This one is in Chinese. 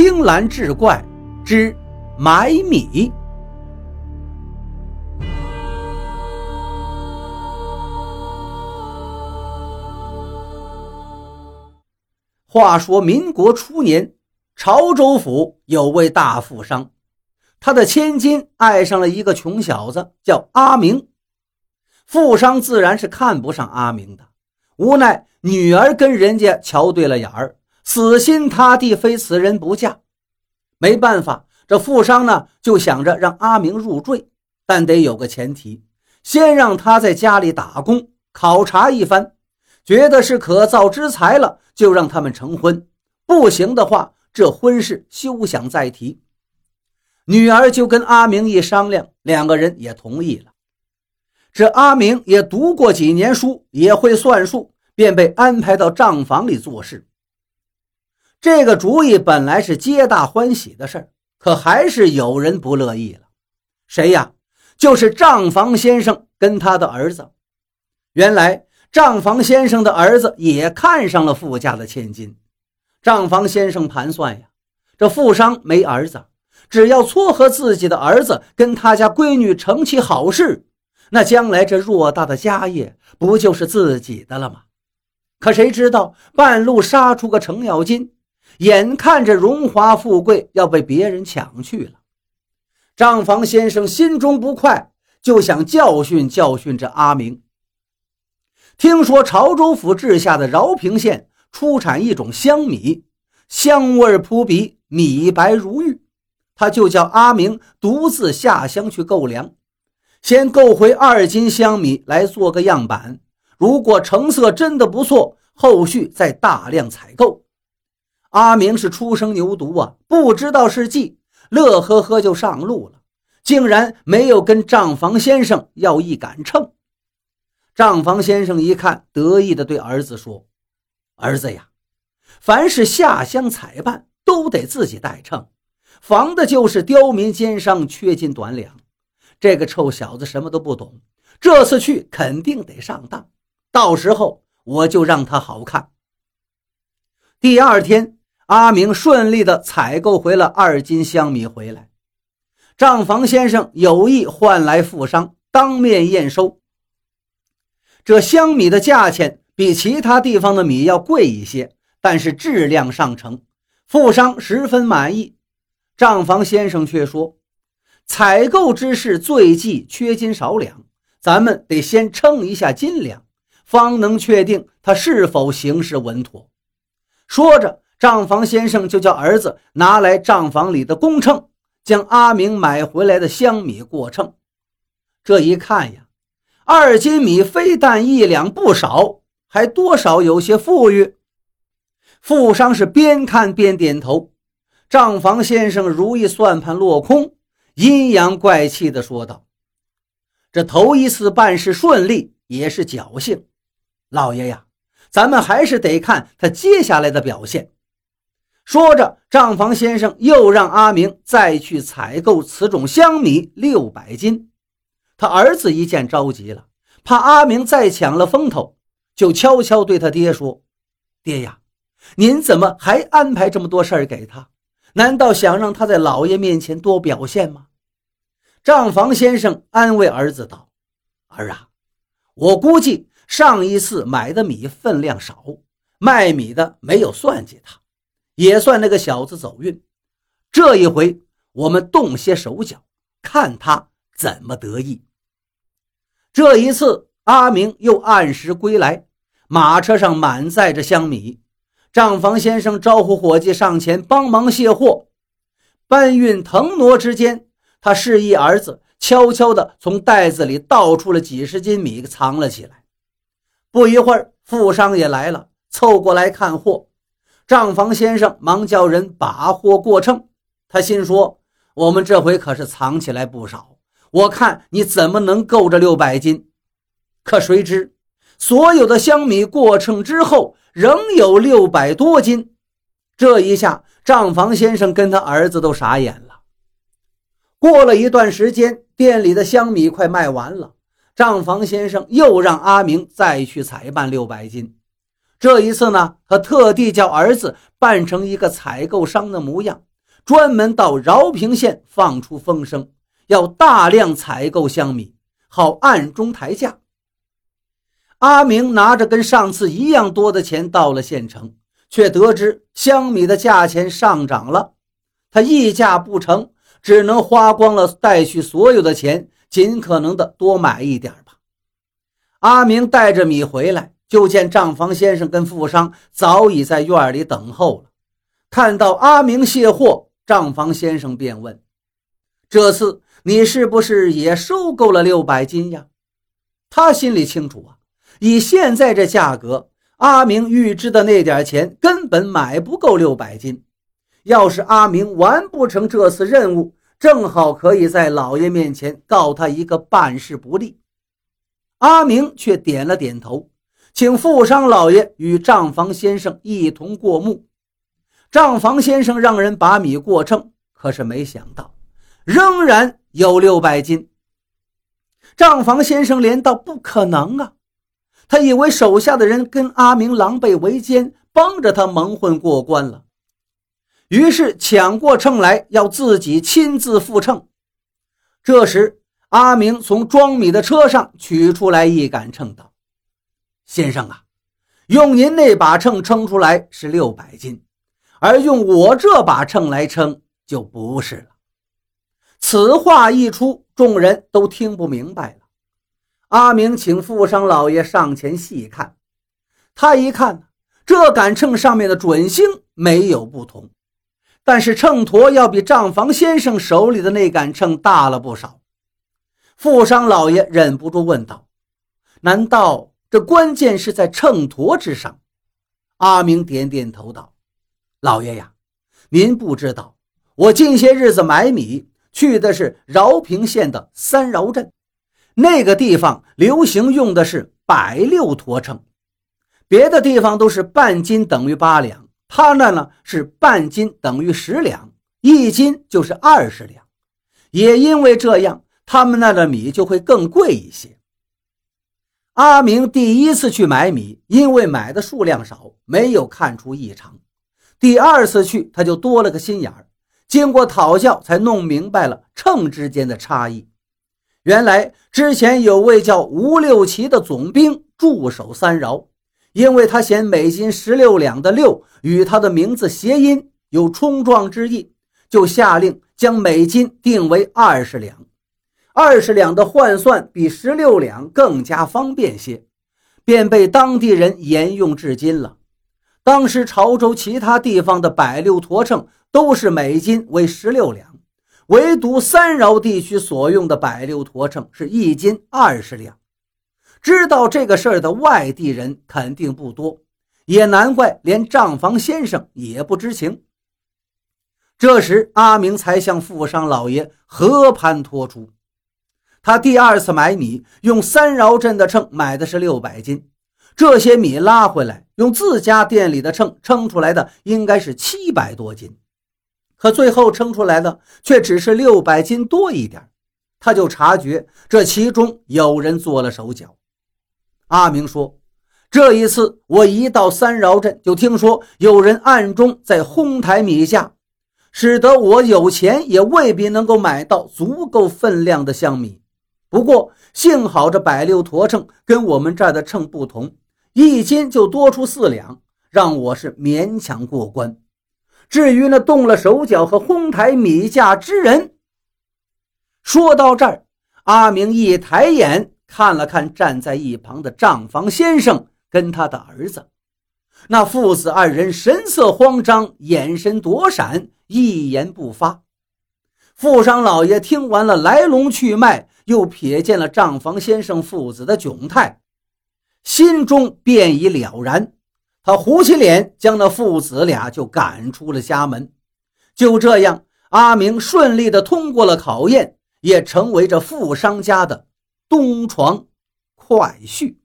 青蓝志怪之买米。话说民国初年，潮州府有位大富商，他的千金爱上了一个穷小子，叫阿明。富商自然是看不上阿明的，无奈女儿跟人家瞧对了眼儿。死心塌地，非此人不嫁。没办法，这富商呢就想着让阿明入赘，但得有个前提，先让他在家里打工考察一番，觉得是可造之材了，就让他们成婚。不行的话，这婚事休想再提。女儿就跟阿明一商量，两个人也同意了。这阿明也读过几年书，也会算数，便被安排到账房里做事。这个主意本来是皆大欢喜的事儿，可还是有人不乐意了。谁呀？就是账房先生跟他的儿子。原来账房先生的儿子也看上了富家的千金。账房先生盘算呀，这富商没儿子，只要撮合自己的儿子跟他家闺女成其好事，那将来这偌大的家业不就是自己的了吗？可谁知道半路杀出个程咬金。眼看着荣华富贵要被别人抢去了，账房先生心中不快，就想教训教训这阿明。听说潮州府治下的饶平县出产一种香米，香味扑鼻，米白如玉，他就叫阿明独自下乡去购粮，先购回二斤香米来做个样板，如果成色真的不错，后续再大量采购。阿明是初生牛犊啊，不知道是计，乐呵呵就上路了，竟然没有跟账房先生要一杆秤。账房先生一看，得意的对儿子说：“儿子呀，凡是下乡采办，都得自己带秤，防的就是刁民奸商缺斤短两。这个臭小子什么都不懂，这次去肯定得上当，到时候我就让他好看。”第二天。阿明顺利地采购回了二斤香米回来，账房先生有意换来富商当面验收。这香米的价钱比其他地方的米要贵一些，但是质量上乘，富商十分满意。账房先生却说：“采购之事最忌缺斤少两，咱们得先称一下斤两，方能确定他是否行事稳妥。”说着。账房先生就叫儿子拿来账房里的公秤，将阿明买回来的香米过秤。这一看呀，二斤米非但一两不少，还多少有些富裕。富商是边看边点头。账房先生如意算盘落空，阴阳怪气地说道：“这头一次办事顺利，也是侥幸。老爷呀，咱们还是得看他接下来的表现。”说着，账房先生又让阿明再去采购此种香米六百斤。他儿子一见着急了，怕阿明再抢了风头，就悄悄对他爹说：“爹呀，您怎么还安排这么多事儿给他？难道想让他在老爷面前多表现吗？”账房先生安慰儿子道：“儿啊，我估计上一次买的米分量少，卖米的没有算计他。”也算那个小子走运，这一回我们动些手脚，看他怎么得意。这一次，阿明又按时归来，马车上满载着香米。账房先生招呼伙计上前帮忙卸货。搬运腾挪之间，他示意儿子悄悄地从袋子里倒出了几十斤米，藏了起来。不一会儿，富商也来了，凑过来看货。账房先生忙叫人把货过秤，他心说：“我们这回可是藏起来不少，我看你怎么能够这六百斤？”可谁知，所有的香米过秤之后，仍有六百多斤。这一下，账房先生跟他儿子都傻眼了。过了一段时间，店里的香米快卖完了，账房先生又让阿明再去采办六百斤。这一次呢，他特地叫儿子扮成一个采购商的模样，专门到饶平县放出风声，要大量采购香米，好暗中抬价。阿明拿着跟上次一样多的钱到了县城，却得知香米的价钱上涨了，他议价不成，只能花光了带去所有的钱，尽可能的多买一点吧。阿明带着米回来，就见账房先生跟富商早已在院里等候了。看到阿明卸货，账房先生便问：“这次你是不是也收购了六百斤呀？”他心里清楚啊。以现在这价格，阿明预支的那点钱根本买不够六百斤。要是阿明完不成这次任务，正好可以在老爷面前告他一个办事不力。阿明却点了点头，请富商老爷与账房先生一同过目。账房先生让人把米过秤，可是没想到，仍然有六百斤。账房先生连道：“不可能啊！”他以为手下的人跟阿明狼狈为奸，帮着他蒙混过关了，于是抢过秤来，要自己亲自付秤。这时，阿明从装米的车上取出来一杆秤，道：“先生啊，用您那把秤称出来是六百斤，而用我这把秤来称就不是了。”此话一出，众人都听不明白了。阿明请富商老爷上前细看，他一看，这杆秤上面的准星没有不同，但是秤砣要比账房先生手里的那杆秤大了不少。富商老爷忍不住问道：“难道这关键是在秤砣之上？”阿明点点头道：“老爷呀，您不知道，我近些日子买米去的是饶平县的三饶镇。”那个地方流行用的是百六砣秤，别的地方都是半斤等于八两，他那呢是半斤等于十两，一斤就是二十两。也因为这样，他们那的米就会更贵一些。阿明第一次去买米，因为买的数量少，没有看出异常。第二次去，他就多了个心眼儿，经过讨教，才弄明白了秤之间的差异。原来之前有位叫吴六奇的总兵驻守三饶，因为他嫌每斤十六两的“六”与他的名字谐音有冲撞之意，就下令将每斤定为二十两。二十两的换算比十六两更加方便些，便被当地人沿用至今了。当时潮州其他地方的百六砣秤都是每斤为十六两。唯独三饶地区所用的百六砣秤是一斤二十两，知道这个事儿的外地人肯定不多，也难怪连账房先生也不知情。这时，阿明才向富商老爷和盘托出，他第二次买米用三饶镇的秤买的是六百斤，这些米拉回来用自家店里的秤称出来的应该是七百多斤。可最后称出来的却只是六百斤多一点，他就察觉这其中有人做了手脚。阿明说：“这一次我一到三饶镇，就听说有人暗中在哄抬米价，使得我有钱也未必能够买到足够分量的香米。不过幸好这百六砣秤跟我们这儿的秤不同，一斤就多出四两，让我是勉强过关。”至于那动了手脚和哄抬米价之人，说到这儿，阿明一抬眼看了看站在一旁的账房先生跟他的儿子，那父子二人神色慌张，眼神躲闪，一言不发。富商老爷听完了来龙去脉，又瞥见了账房先生父子的窘态，心中便已了然。他胡起脸，将那父子俩就赶出了家门。就这样，阿明顺利地通过了考验，也成为这富商家的东床快婿。